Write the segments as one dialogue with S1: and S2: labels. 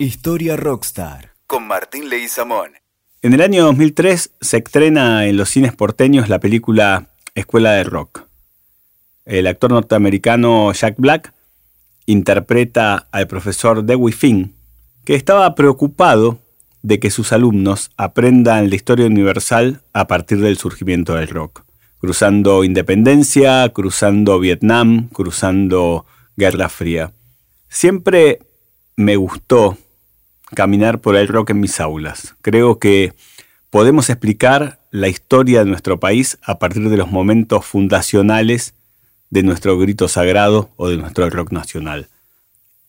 S1: Historia Rockstar con Martín Leguizamón.
S2: En el año 2003 se estrena en los cines porteños la película Escuela de Rock. El actor norteamericano Jack Black interpreta al profesor Dewey Finn, que estaba preocupado de que sus alumnos aprendan la historia universal a partir del surgimiento del rock, cruzando independencia, cruzando Vietnam, cruzando Guerra Fría. Siempre me gustó caminar por el rock en mis aulas. Creo que podemos explicar la historia de nuestro país a partir de los momentos fundacionales de nuestro grito sagrado o de nuestro rock nacional.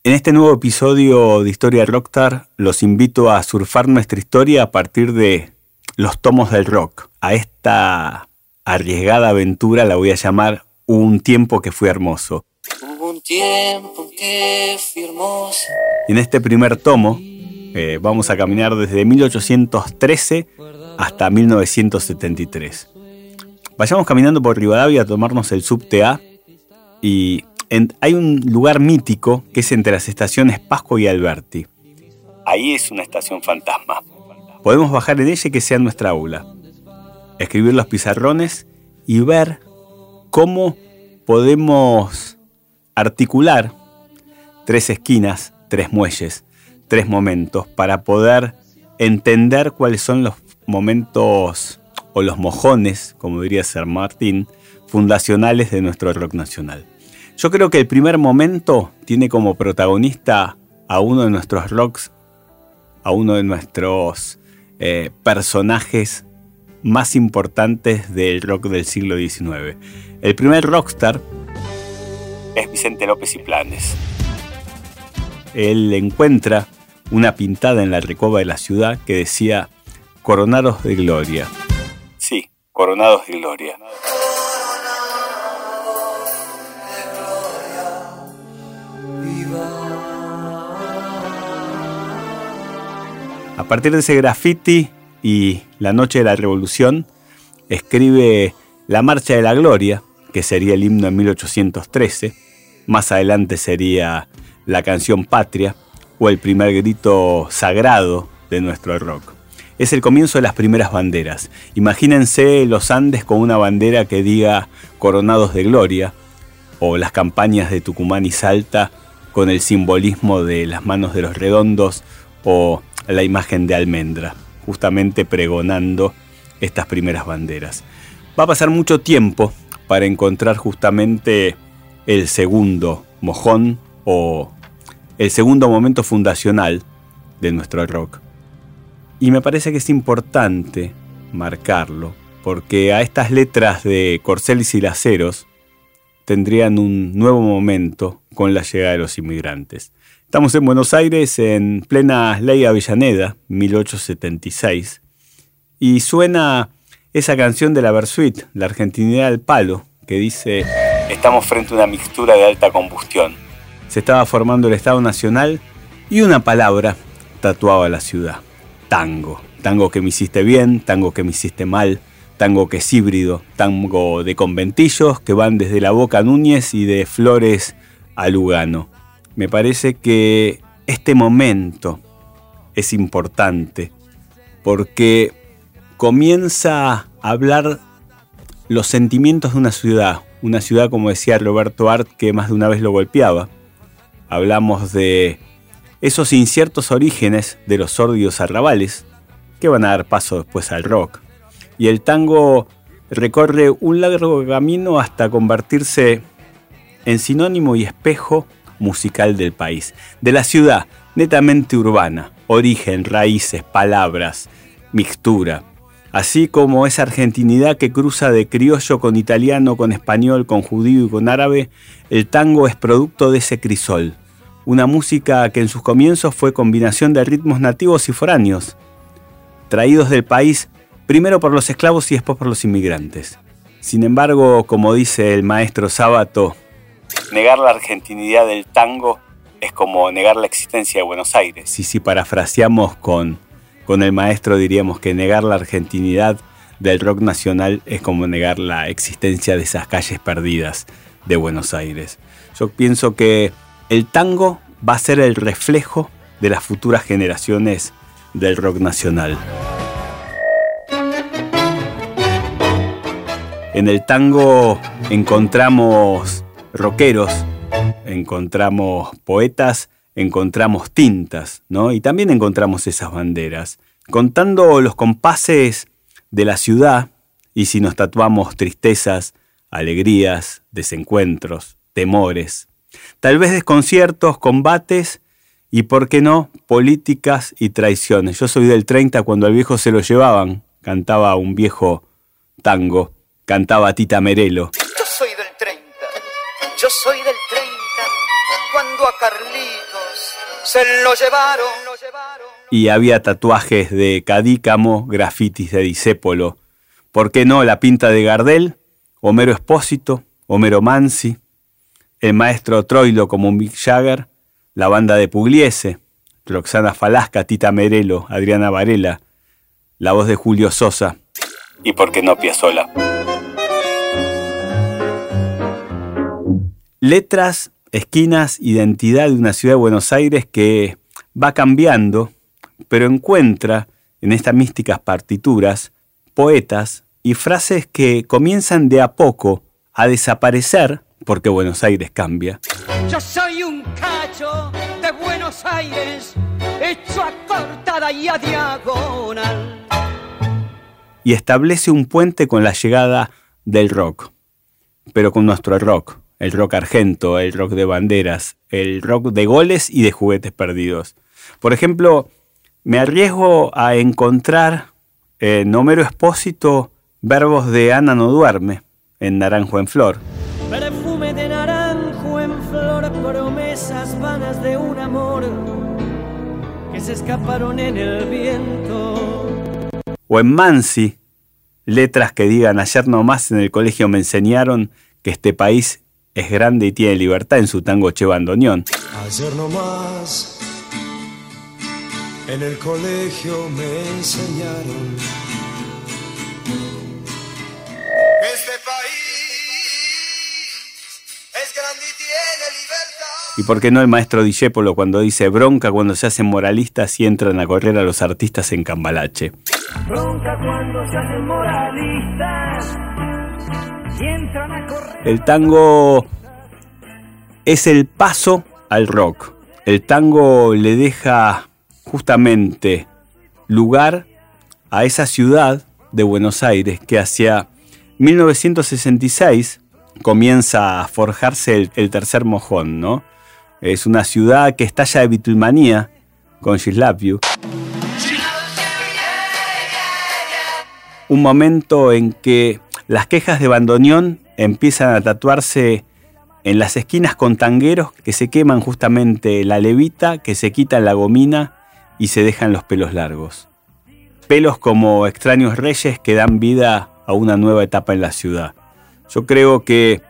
S2: En este nuevo episodio de Historia Rockstar los invito a surfar nuestra historia a partir de los tomos del rock. A esta arriesgada aventura la voy a llamar Un tiempo que fue hermoso.
S3: un tiempo que fue hermoso.
S2: En este primer tomo eh, vamos a caminar desde 1813 hasta 1973. Vayamos caminando por Rivadavia a tomarnos el subte A y hay un lugar mítico que es entre las estaciones Pasco y Alberti. Ahí es una estación fantasma. Podemos bajar en ella que sea nuestra aula, escribir los pizarrones y ver cómo podemos articular tres esquinas, tres muelles, tres momentos para poder entender cuáles son los momentos o los mojones, como diría ser Martín, fundacionales de nuestro rock nacional. Yo creo que el primer momento tiene como protagonista a uno de nuestros rocks, a uno de nuestros eh, personajes más importantes del rock del siglo XIX. El primer rockstar es Vicente López y Planes. Él encuentra una pintada en la recoba de la ciudad que decía Coronados de Gloria. Sí, Coronados de Gloria. A partir de ese graffiti y la noche de la revolución, escribe La Marcha de la Gloria, que sería el himno en 1813. Más adelante sería la canción Patria, o el primer grito sagrado de nuestro rock. Es el comienzo de las primeras banderas. Imagínense los Andes con una bandera que diga Coronados de Gloria, o las campañas de Tucumán y Salta con el simbolismo de las manos de los redondos o la imagen de almendra, justamente pregonando estas primeras banderas. Va a pasar mucho tiempo para encontrar justamente el segundo mojón o el segundo momento fundacional de nuestro rock. Y me parece que es importante marcarlo, porque a estas letras de Corcelis y Laceros tendrían un nuevo momento con la llegada de los inmigrantes. Estamos en Buenos Aires en plena Ley Avellaneda, 1876, y suena esa canción de la Versuit, La Argentinidad del Palo, que dice, estamos frente a una mixtura de alta combustión se estaba formando el Estado Nacional y una palabra tatuaba la ciudad. Tango. Tango que me hiciste bien, tango que me hiciste mal, tango que es híbrido, tango de conventillos que van desde la Boca Núñez y de Flores a Lugano. Me parece que este momento es importante porque comienza a hablar los sentimientos de una ciudad, una ciudad como decía Roberto Art que más de una vez lo golpeaba, hablamos de esos inciertos orígenes de los sórdidos arrabales que van a dar paso después al rock. Y el tango recorre un largo camino hasta convertirse en sinónimo y espejo musical del país, de la ciudad netamente urbana, origen, raíces, palabras, mixtura, así como esa argentinidad que cruza de criollo con italiano, con español, con judío y con árabe, el tango es producto de ese crisol, una música que en sus comienzos fue combinación de ritmos nativos y foráneos, traídos del país primero por los esclavos y después por los inmigrantes. Sin embargo, como dice el maestro Sábato, negar la argentinidad del tango es como negar la existencia de Buenos Aires. Y si parafraseamos con, con el maestro diríamos que negar la argentinidad del rock nacional es como negar la existencia de esas calles perdidas de Buenos Aires. Yo pienso que el tango va a ser el reflejo de las futuras generaciones del rock nacional. En el tango encontramos rockeros, encontramos poetas, encontramos tintas, ¿no? Y también encontramos esas banderas. Contando los compases de la ciudad, y si nos tatuamos tristezas, alegrías, desencuentros, temores, tal vez desconciertos, combates y, por qué no, políticas y traiciones. Yo soy del 30 cuando al viejo se lo llevaban, cantaba un viejo tango, cantaba Tita Merelo.
S4: Yo soy del 30, yo soy del 30, cuando a Carlitos se lo llevaron.
S2: Y había tatuajes de Cadícamo, grafitis de Disépolo. ¿Por qué no la pinta de Gardel? Homero Espósito, Homero Mansi, el maestro Troilo como Mick Jagger, la banda de Pugliese, Roxana Falasca, Tita Merelo, Adriana Varela, la voz de Julio Sosa y por qué no Piazzola. Letras, esquinas, identidad de una ciudad de Buenos Aires que va cambiando, pero encuentra en estas místicas partituras poetas y frases que comienzan de a poco a desaparecer porque Buenos Aires cambia.
S4: Yo soy un cacho de Buenos Aires, hecho a cortada y a diagonal.
S2: Y establece un puente con la llegada del rock, pero con nuestro rock, el rock argento, el rock de banderas, el rock de goles y de juguetes perdidos. Por ejemplo, me arriesgo a encontrar en Homero Espósito verbos de Ana no duerme, en Naranjo en Flor.
S5: Perfume de naranjo en flor, promesas vanas de un amor que se escaparon en el viento.
S2: O en Mansi, letras que digan ayer nomás en el colegio me enseñaron que este país es grande y tiene libertad en su tango Che Bandoneón.
S6: Ayer nomás en el colegio me enseñaron
S7: Este país es grande y tiene libertad.
S2: Y por qué no el maestro Dijépolo cuando dice bronca cuando se hacen moralistas y entran a correr a los artistas en Cambalache.
S5: Bronca cuando se hacen moralistas
S2: El tango es el paso al rock. El tango le deja justamente lugar a esa ciudad de Buenos Aires que hacia 1966 comienza a forjarse el, tercer mojón, ¿no? Es una ciudad que estalla de bitulmanía con You. Un momento en que las quejas de bandoneón empiezan a tatuarse en las esquinas con tangueros que se queman justamente la levita, que se quitan la gomina y se dejan los pelos largos. Pelos como extraños reyes que dan vida a una nueva etapa en la ciudad. Yo creo que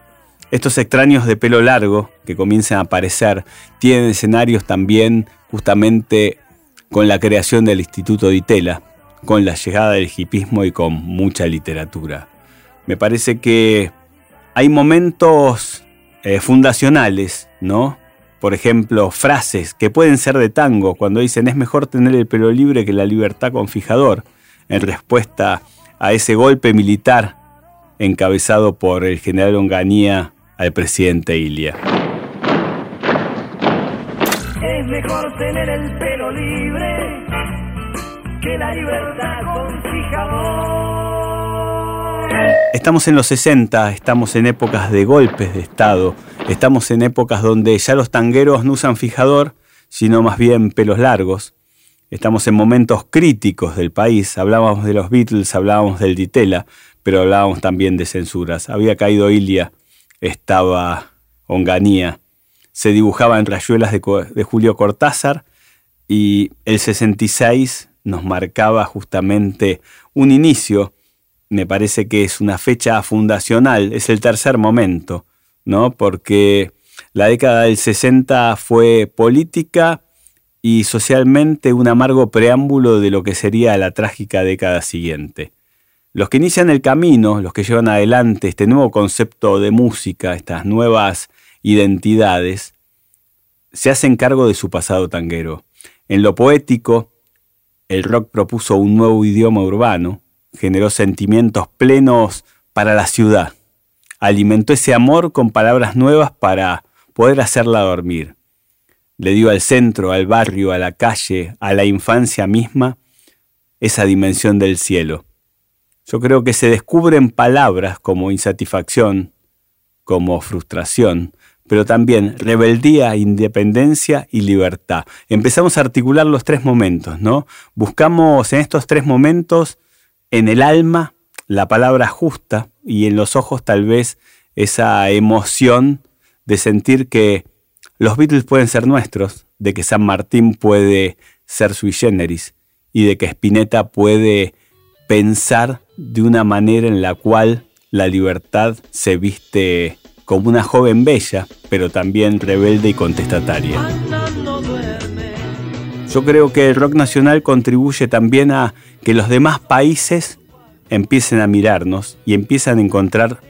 S2: estos extraños de pelo largo que comienzan a aparecer tienen escenarios también justamente con la creación del Instituto de Itela, con la llegada del hipismo y con mucha literatura. Me parece que hay momentos eh, fundacionales, ¿no? Por ejemplo, frases que pueden ser de tango, cuando dicen es mejor tener el pelo libre que la libertad con fijador, en respuesta a ese golpe militar encabezado por el general Onganía al presidente Ilia.
S5: Es mejor tener el pelo libre que la libertad con fijador.
S2: Estamos en los 60, estamos en épocas de golpes de Estado, estamos en épocas donde ya los tangueros no usan fijador, sino más bien pelos largos. Estamos en momentos críticos del país, hablábamos de los Beatles, hablábamos del Ditela, pero hablábamos también de censuras. Había caído Ilia, estaba Onganía, se dibujaban rayuelas de, de Julio Cortázar y el 66 nos marcaba justamente un inicio, me parece que es una fecha fundacional, es el tercer momento, ¿no? Porque la década del 60 fue política y socialmente un amargo preámbulo de lo que sería la trágica década siguiente. Los que inician el camino, los que llevan adelante este nuevo concepto de música, estas nuevas identidades, se hacen cargo de su pasado tanguero. En lo poético, el rock propuso un nuevo idioma urbano, generó sentimientos plenos para la ciudad, alimentó ese amor con palabras nuevas para poder hacerla dormir. Le dio al centro, al barrio, a la calle, a la infancia misma, esa dimensión del cielo. Yo creo que se descubren palabras como insatisfacción, como frustración, pero también rebeldía, independencia y libertad. Empezamos a articular los tres momentos, ¿no? Buscamos en estos tres momentos en el alma la palabra justa y en los ojos tal vez esa emoción de sentir que los Beatles pueden ser nuestros, de que San Martín puede ser sui generis y de que Spinetta puede pensar de una manera en la cual la libertad se viste como una joven bella, pero también rebelde y contestataria. Yo creo que el rock nacional contribuye también a que los demás países empiecen a mirarnos y empiezan a encontrar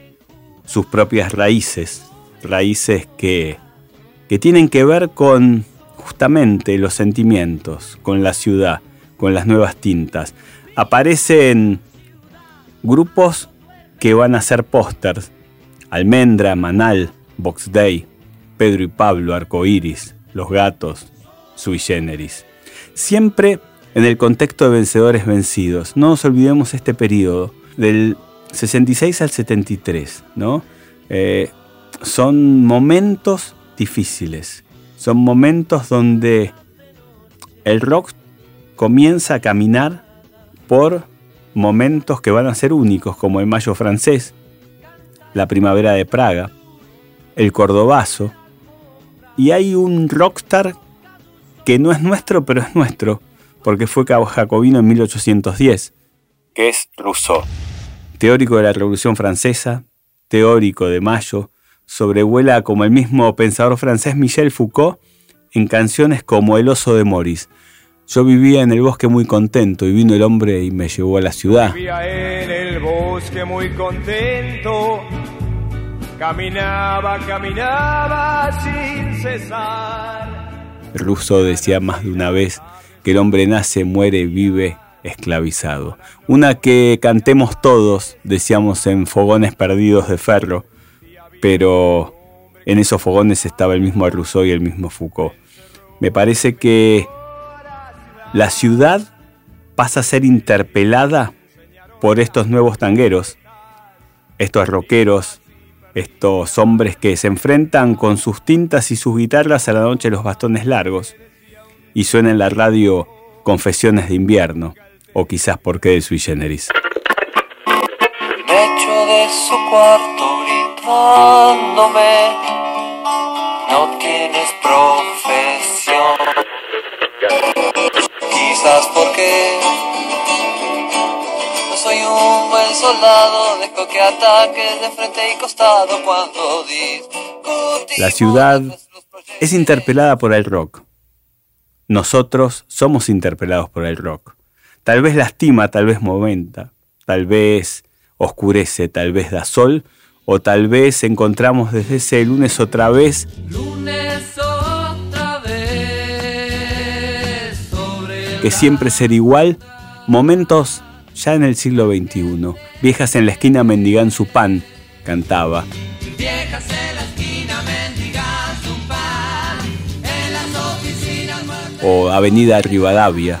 S2: sus propias raíces, raíces que, que tienen que ver con justamente los sentimientos, con la ciudad, con las nuevas tintas. Aparecen grupos que van a ser pósters. Almendra, Manal, Box Day, Pedro y Pablo, Arcoiris, Los Gatos, Sui Generis. Siempre en el contexto de vencedores vencidos. No nos olvidemos este periodo, del 66 al 73, ¿no? Eh, son momentos difíciles, son momentos donde el rock comienza a caminar por momentos que van a ser únicos, como el Mayo francés, la Primavera de Praga, el Cordobazo, y hay un rockstar que no es nuestro, pero es nuestro, porque fue jacobino en 1810, que es Rousseau. Teórico de la Revolución Francesa, teórico de Mayo, sobrevuela como el mismo pensador francés Michel Foucault en canciones como El oso de Maurice. Yo vivía en el bosque muy contento y vino el hombre y me llevó a la ciudad.
S6: Vivía en el bosque muy contento, caminaba, caminaba sin cesar.
S2: Rousseau decía más de una vez que el hombre nace, muere, vive esclavizado. Una que cantemos todos, decíamos en fogones perdidos de ferro, pero en esos fogones estaba el mismo Rousseau y el mismo Foucault. Me parece que la ciudad pasa a ser interpelada por estos nuevos tangueros, estos rockeros, estos hombres que se enfrentan con sus tintas y sus guitarras a la noche los bastones largos y suena en la radio Confesiones de invierno, o quizás porque de sui generis.
S3: Me echo de su cuarto gritándome, no tienes profesión. Quizás porque un soldado, dejo que ataques de frente y costado cuando.
S2: La ciudad es interpelada por el rock nosotros somos interpelados por el rock. Tal vez lastima, tal vez momenta, tal vez oscurece, tal vez da sol, o tal vez encontramos desde ese lunes otra vez. que siempre ser igual, momentos ya en el siglo XXI. Viejas en la esquina mendigan su pan, cantaba. o Avenida Rivadavia,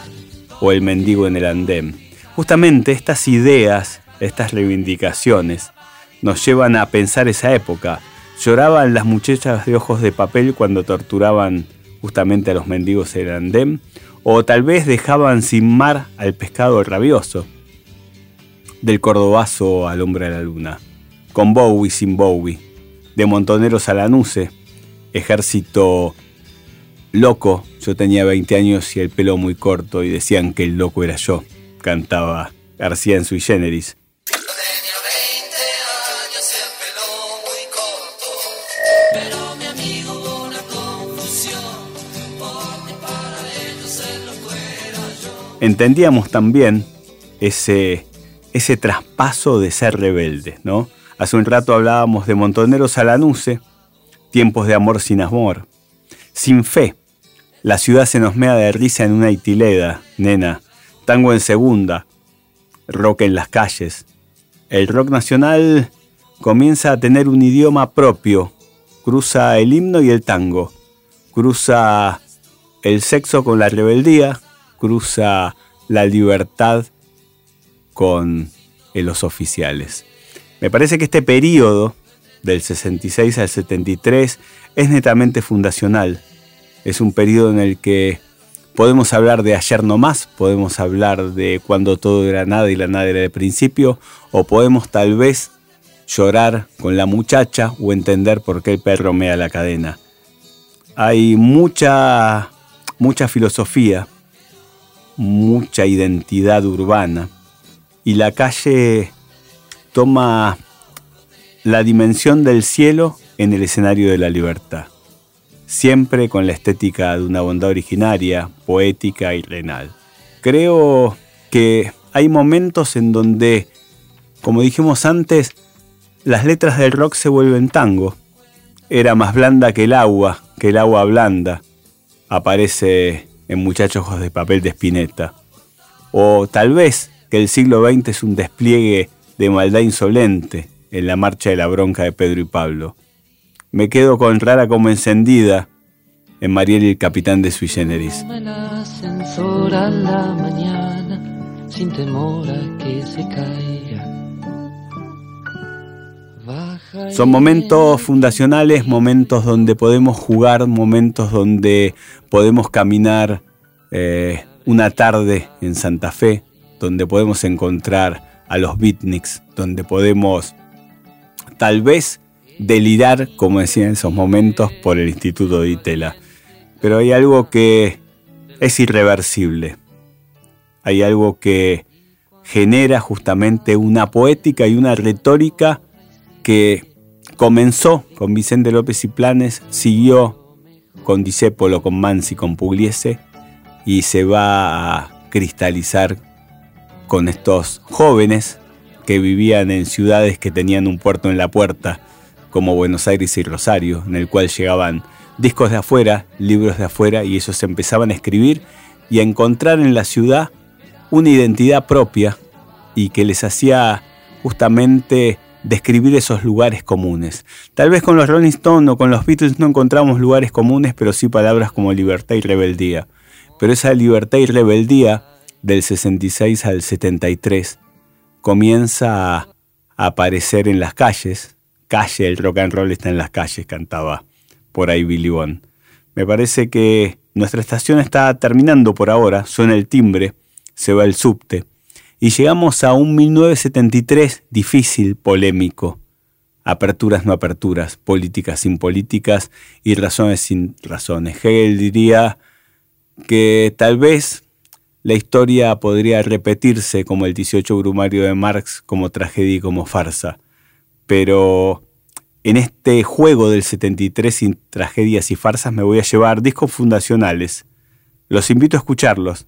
S2: o El Mendigo en el Andén. Justamente estas ideas, estas reivindicaciones, nos llevan a pensar esa época. Lloraban las muchachas de ojos de papel cuando torturaban justamente a los mendigos en el andén, o tal vez dejaban sin mar al pescado rabioso, del cordobazo al hombre a la luna, con Bowie sin Bowie, de Montoneros a la Nuce, ejército Loco, yo tenía 20 años y el pelo muy corto y decían que el loco era yo, cantaba García en sui generis. Entendíamos también ese, ese traspaso de ser rebelde, ¿no? Hace un rato hablábamos de Montoneros a la Nuce, tiempos de amor sin amor, sin fe, La ciudad se nos mea de risa en una itileda, nena. Tango en segunda. Rock en las calles. El rock nacional comienza a tener un idioma propio. Cruza el himno y el tango. Cruza el sexo con la rebeldía. Cruza la libertad con los oficiales. Me parece que este periodo, del 66 al 73, es netamente fundacional es un periodo en el que podemos hablar de ayer no más, podemos hablar de cuando todo era nada y la nada era de principio, o podemos tal vez llorar con la muchacha o entender por qué el perro mea la cadena. Hay mucha, mucha filosofía, mucha identidad urbana y la calle toma la dimensión del cielo en el escenario de la libertad siempre con la estética de una bondad originaria, poética y renal. Creo que hay momentos en donde, como dijimos antes, las letras del rock se vuelven tango. Era más blanda que el agua, que el agua blanda. Aparece en Muchachos de Papel de Spinetta. O tal vez que el siglo XX es un despliegue de maldad insolente en la marcha de la bronca de Pedro y Pablo me quedo con rara como encendida en Mariel y el capitán de Sui Generis. sin temor que se caiga. Son momentos fundacionales, momentos donde podemos jugar, momentos donde podemos caminar eh, una tarde en Santa Fe, donde podemos encontrar a los beatniks, donde podemos tal vez delirar, como decía en esos momentos, por el Instituto de Itela. Pero hay algo que es irreversible. Hay algo que genera justamente una poética y una retórica que comenzó con Vicente López y Planes, siguió con Disépolo, con Mansi, con Pugliese y se va a cristalizar con estos jóvenes que vivían en ciudades que tenían un puerto en la puerta como Buenos Aires y Rosario, en el cual llegaban discos de afuera, libros de afuera, y ellos empezaban a escribir y a encontrar en la ciudad una identidad propia y que les hacía justamente describir esos lugares comunes. Tal vez con los Rolling Stones o con los Beatles no encontramos lugares comunes, pero sí palabras como libertad y rebeldía. Pero esa libertad y rebeldía del 66 al 73 comienza a aparecer en las calles, calle, el rock and roll está en las calles, cantaba por ahí Billy Bond. Me parece que nuestra estación está terminando por ahora, suena el timbre, se va el subte, y llegamos a un 1973 difícil, polémico. Aperturas no aperturas, políticas sin políticas y razones sin razones. Hegel diría que tal vez la historia podría repetirse como el 18 Brumario de Marx, como tragedia y como farsa pero en este juego del 73 sin tragedias y farsas me voy a llevar discos fundacionales. Los invito a escucharlos.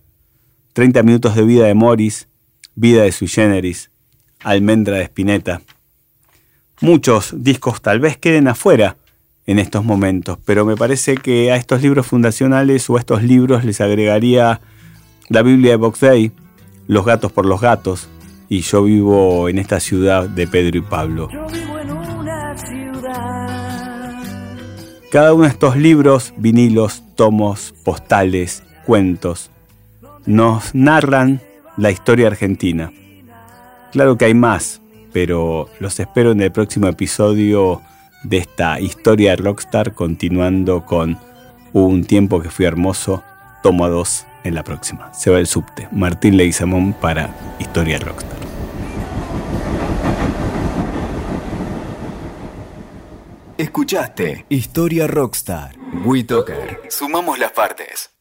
S2: 30 minutos de vida de Morris, vida de Sui Generis, Almendra de Spinetta. Muchos discos tal vez queden afuera en estos momentos, pero me parece que a estos libros fundacionales o a estos libros les agregaría la Biblia de Box Day, Los gatos por los gatos, y yo vivo en esta ciudad de Pedro y Pablo. Yo vivo en una ciudad. Cada uno de estos libros, vinilos, tomos, postales, cuentos, nos narran la historia argentina. Claro que hay más, pero los espero en el próximo episodio de esta historia de Rockstar, continuando con Un tiempo que fui hermoso, tomo 2 en la próxima. Se va el subte. Martín Leguizamón para Historia Rockstar.
S1: Escuchaste Historia Rockstar. WeToker. Sumamos las partes.